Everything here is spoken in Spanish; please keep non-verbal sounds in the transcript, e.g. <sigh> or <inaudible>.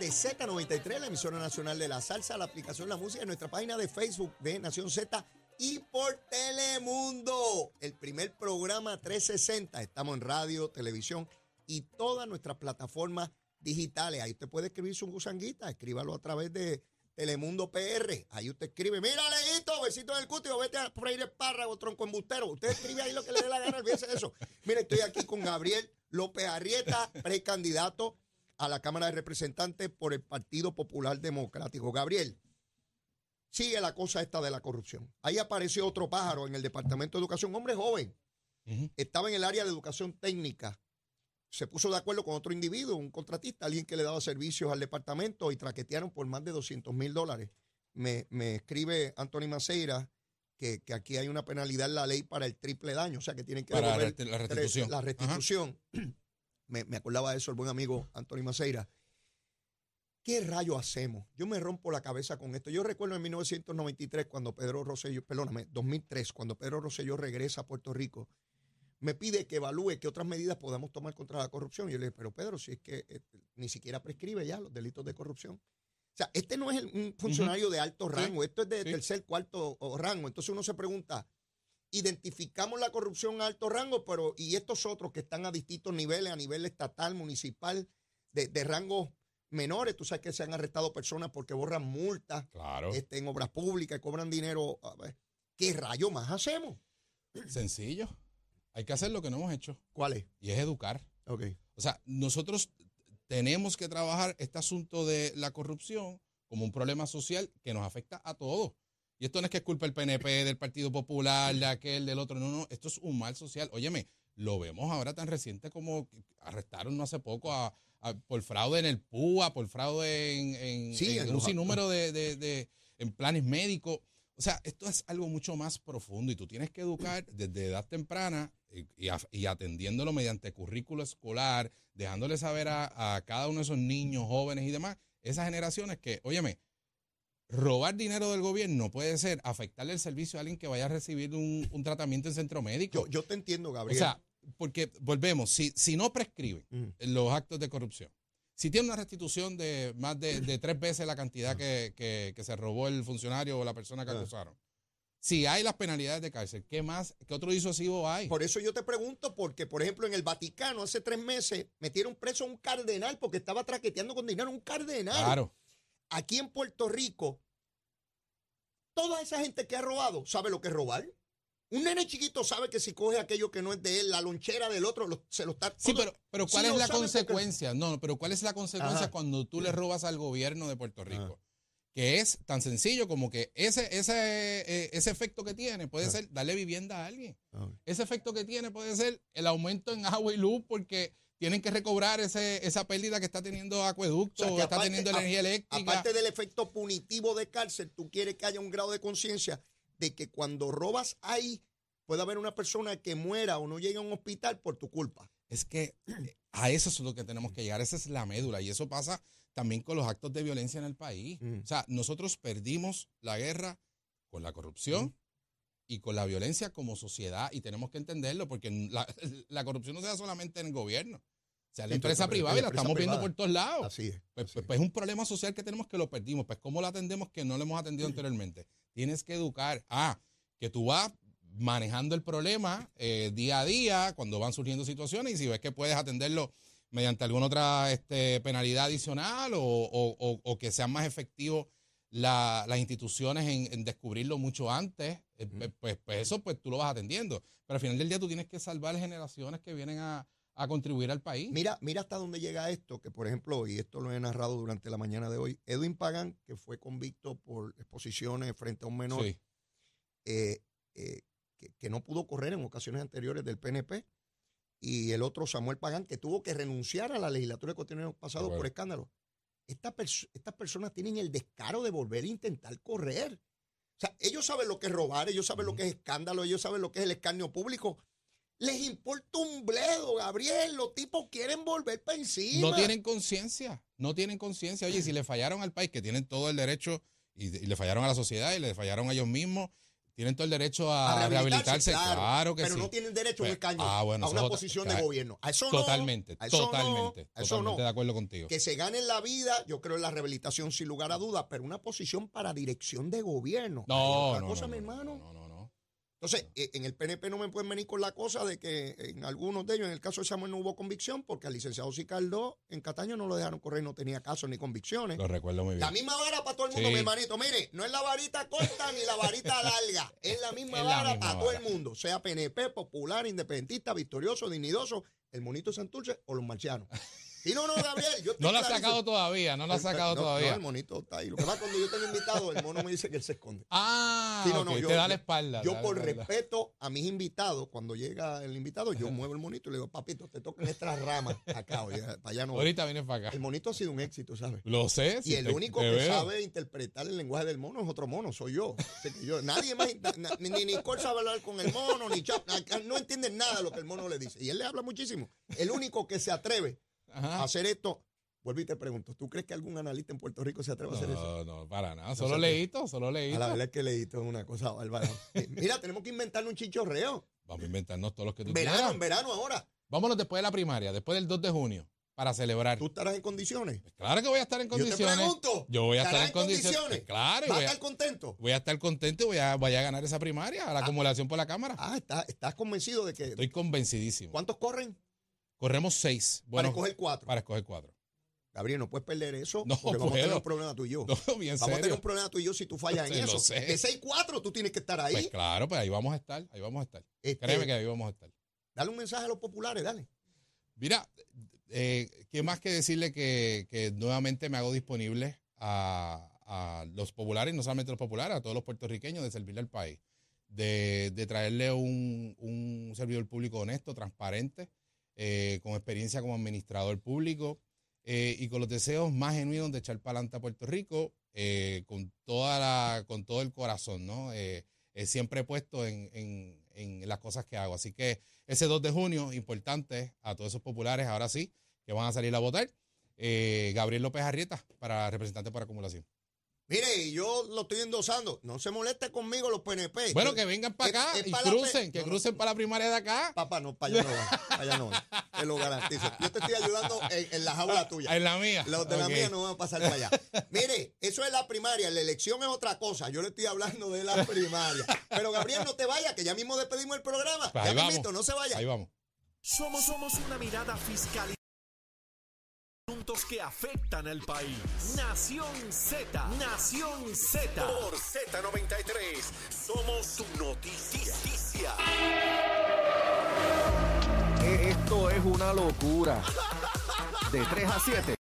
de Z93, la emisora nacional de la salsa, la aplicación La Música, en nuestra página de Facebook de Nación Z y por Telemundo, el primer programa 360. Estamos en radio, televisión y todas nuestras plataformas digitales. Ahí usted puede escribir su gusanguita, escríbalo a través de Telemundo PR. Ahí usted escribe, mira, Leguito, besito en el cútico, vete a freír espárrago, tronco embustero. Usted escribe ahí lo que le dé la gana, olvídese de eso. Mira, estoy aquí con Gabriel López Arrieta, precandidato a la Cámara de Representantes por el Partido Popular Democrático. Gabriel, sigue la cosa esta de la corrupción. Ahí apareció otro pájaro en el Departamento de Educación, hombre joven. Estaba en el área de educación técnica. Se puso de acuerdo con otro individuo, un contratista, alguien que le daba servicios al departamento y traquetearon por más de 200 mil dólares. Me, escribe Anthony Maceira que, aquí hay una penalidad en la ley para el triple daño, o sea que tienen que para la restitución. La restitución. Me, acordaba de eso el buen amigo Antonio Maceira. ¿Qué rayo hacemos? Yo me rompo la cabeza con esto. Yo recuerdo en 1993 cuando Pedro Rosselló, perdóname, 2003, cuando Pedro Rosselló regresa a Puerto Rico, me pide que evalúe qué otras medidas podemos tomar contra la corrupción. Y yo le dije, pero Pedro, si es que eh, ni siquiera prescribe ya los delitos de corrupción. O sea, este no es un funcionario de alto rango, esto es de tercer, cuarto rango. Entonces uno se pregunta, identificamos la corrupción a alto rango, pero y estos otros que están a distintos niveles, a nivel estatal, municipal, de, de rangos menores, tú sabes que se han arrestado personas porque borran multas este, en obras públicas y cobran dinero. ¿Qué rayo más hacemos? Sencillo. Hay que hacer lo que no hemos hecho. ¿Cuál es? Y es educar. Okay. O sea, nosotros tenemos que trabajar este asunto de la corrupción como un problema social que nos afecta a todos. Y esto no es que es culpa del PNP, <laughs> del Partido Popular, de aquel, del otro. No, no, esto es un mal social. Óyeme, lo vemos ahora tan reciente como arrestaron no hace poco a, por fraude en el PUA, por fraude en, un sinnúmero de, en planes médicos. O sea, esto es algo mucho más profundo y tú tienes que educar desde edad temprana y, atendiéndolo mediante currículo escolar, dejándole saber a, a cada uno de esos niños, jóvenes y demás, esas generaciones que, óyeme, robar dinero del gobierno puede ser afectarle el servicio a alguien que vaya a recibir un, tratamiento en centro médico. Yo, te entiendo, Gabriel. O sea, porque volvemos, si, si no prescriben mm. los actos de corrupción, si tiene una restitución de más de, tres veces la cantidad que, se robó el funcionario o la persona que ah. acusaron, si hay las penalidades de cárcel, ¿qué más, qué otro disuasivo hay? Por eso yo te pregunto, porque por ejemplo en el Vaticano hace tres meses metieron preso a un cardenal porque estaba traqueteando con dinero, un cardenal. Claro aquí en Puerto Rico, toda esa gente que ha robado sabe lo que es robar. Un nene chiquito sabe que si coge aquello que no es de él, la lonchera del otro, se lo está... Sí, pero, pero ¿cuál es la consecuencia? No, pero ¿cuál es la consecuencia cuando tú le robas al gobierno de Puerto Rico? Que es tan sencillo como que ese, ese, eh, ese efecto que tiene puede ser darle vivienda a alguien. Ese efecto que tiene puede ser el aumento en agua y luz porque tienen que recobrar ese, esa pérdida que está teniendo acueducto, o que está teniendo energía eléctrica. Aparte del efecto punitivo de cárcel, tú quieres que haya un grado de conciencia de que cuando robas ahí puede haber una persona que muera o no llegue a un hospital por tu culpa. Es que a eso es lo que tenemos que llegar, esa es la médula y eso pasa también con los actos de violencia en el país. Mm. O sea, nosotros perdimos la guerra con la corrupción. Mm. Y con la violencia como sociedad y tenemos que entenderlo porque la, <laughs> la, corrupción no se da solamente en el gobierno, o sea, la empresa privada y la estamos viendo por todos lados. Así es. Pues, pues, pues, es un problema social que tenemos que lo perdimos. Pues, ¿cómo lo atendemos que no lo hemos atendido anteriormente? Tienes que educar. Ah, que tú vas manejando el problema eh, día a día cuando van surgiendo situaciones y si ves que puedes atenderlo mediante alguna otra este, penalidad adicional o, que sean más efectivos las instituciones en, descubrirlo mucho antes, eh, pues, pues eso pues tú lo vas atendiendo. Pero al final del día tú tienes que salvar generaciones que vienen a, a contribuir al país. Mira, mira hasta dónde llega esto, que por ejemplo, y esto lo he narrado durante la mañana de hoy, Edwin Pagan, que fue convicto por exposiciones frente a un menor, eh, eh, que, no pudo correr en ocasiones anteriores del PNP, y el otro Samuel Pagan, que tuvo que renunciar a la legislatura de el pasado por escándalo. Estas, estas personas tienen el descaro de volver a intentar correr. O sea, ellos saben lo que es robar, ellos saben lo que es escándalo, ellos saben lo que es el escarnio público, les importa un bledo, Gabriel. Los tipos quieren volver para encima. No tienen conciencia. No tienen conciencia. Oye, si le fallaron al país, que tienen todo el derecho, y, le fallaron a la sociedad y le fallaron a ellos mismos, tienen todo el derecho a, rehabilitarse, claro, que pero sí. no tienen derecho a un Pues, escaño, ah, bueno, a eso una es otra- posición de gobierno. A eso no. Totalmente, a eso no, totalmente, a eso totalmente no. de acuerdo contigo. Que se gane en la vida, yo creo en la rehabilitación sin lugar a dudas, pero una posición para dirección de gobierno. No, no, cosa, no, mi no, hermano. no, no, no. Entonces, eh, en el PNP no me pueden venir con la cosa de que en algunos de ellos, en el caso de Samuel, no hubo convicción porque al licenciado Sicardó en Cataño no lo dejaron correr, no tenía casos ni convicciones. Lo recuerdo muy bien. La misma vara para todo el mundo, Sí. mi hermanito. Mire, no es la varita corta ni la varita <laughs> larga. Es la misma Es la vara misma para todo el mundo. Sea PNP, popular, independentista, victorioso, dignidoso, el monito Santurce o los marcianos. <laughs> Y no, no, Gabriel. Yo No lo ha sacado todavía, no lo ha sacado no, todavía. No, el monito está ahí. Lo que pasa cuando yo tengo invitado, el mono me dice que él se esconde. Ah, Sí, no, no, yo- te da la espalda. Yo la por espalda. respeto a mis invitados, cuando llega el invitado, yo muevo el monito y le digo, papito, te tocan estas ramas acá, oye, para allá no. Ahorita vienes para acá. El monito ha sido un éxito, ¿sabes? Lo sé. Y sí, el te- único te que veo. sabe interpretar el lenguaje del mono es otro mono, soy yo. Que yo- nadie más, na- ni, ni Nicole sabe hablar con el mono, ni Chap, no entienden nada de lo que el mono le dice. Y él le habla muchísimo. El único que se atreve Ajá. hacer esto, vuelvo y te pregunto, ¿tú crees que algún analista en Puerto Rico se atreve a hacer eso? No, no, para nada. Solo leíto, solo A leíto. la verdad es que leíto es una cosa bárbara. <laughs> Mira, tenemos que inventarle un chichorreo. Vamos a inventarnos todos los que tú Verano, quieras. en verano ahora. Vámonos después de la primaria, después del 2 de junio, para celebrar. ¿Tú estarás en condiciones? Claro que voy a estar en Yo te condiciones. pregunto. Yo voy a estar ¿estarás en condiciones. Claro, y ¿Vas a voy a, estar contento? voy a estar contento y voy a, voy a ganar esa primaria, a la acumulación por la Cámara. Ah, está- estás convencido de que... Estoy convencidísimo. ¿Cuántos corren? Corremos seis. para Bueno, escoger cuatro. para escoger cuatro. Gabriel, no puedes perder eso. No porque vamos a tener un problema tú y yo. <laughs> No, bien vamos a tener un problema tú y yo si tú fallas <laughs> en eso. sé. De 6-4 tú tienes que estar ahí. Pues claro, pues ahí vamos a estar, ahí vamos a estar. Este, Créeme que ahí vamos a estar. Dale un mensaje a los populares, dale. Mira, eh, ¿qué más que decirle que, que nuevamente me hago disponible a, a los populares, no solamente los populares, a todos los puertorriqueños, de servirle al país, de, de traerle un, un servidor público honesto, transparente, eh, con experiencia como administrador público eh, y con los deseos más genuinos de echar para adelante a Puerto Rico eh, con, toda la, con todo el corazón, ¿no? Eh, siempre puesto en, en- en las cosas que hago. Así que ese 2 de junio, importante a todos esos populares, ahora sí, que van a salir a votar. Gabriel López Arrieta para representante por acumulación. Mire, y yo lo estoy endosando. No se moleste conmigo los PNP. Bueno, que vengan para acá es y para crucen, que no, no. crucen para la primaria de acá. Papá, no, para allá no va. Para allá no va. Te lo garantizo. Yo te estoy ayudando en, en la jaula tuya. En la mía. Los de la mía no van a pasar para allá. Mire, eso es la primaria, la elección es otra cosa. Yo le estoy hablando de la primaria. Pero Gabriel, no te vayas, que ya mismo despedimos el programa. Pues ya mismito, no se vaya. Ahí vamos. Somos, somos una mirada fiscal. Asuntos que afectan al país. Nación Z. Nación Z. Por Z93. Somos su noticia. E- Esto es una locura. De 3 a 7.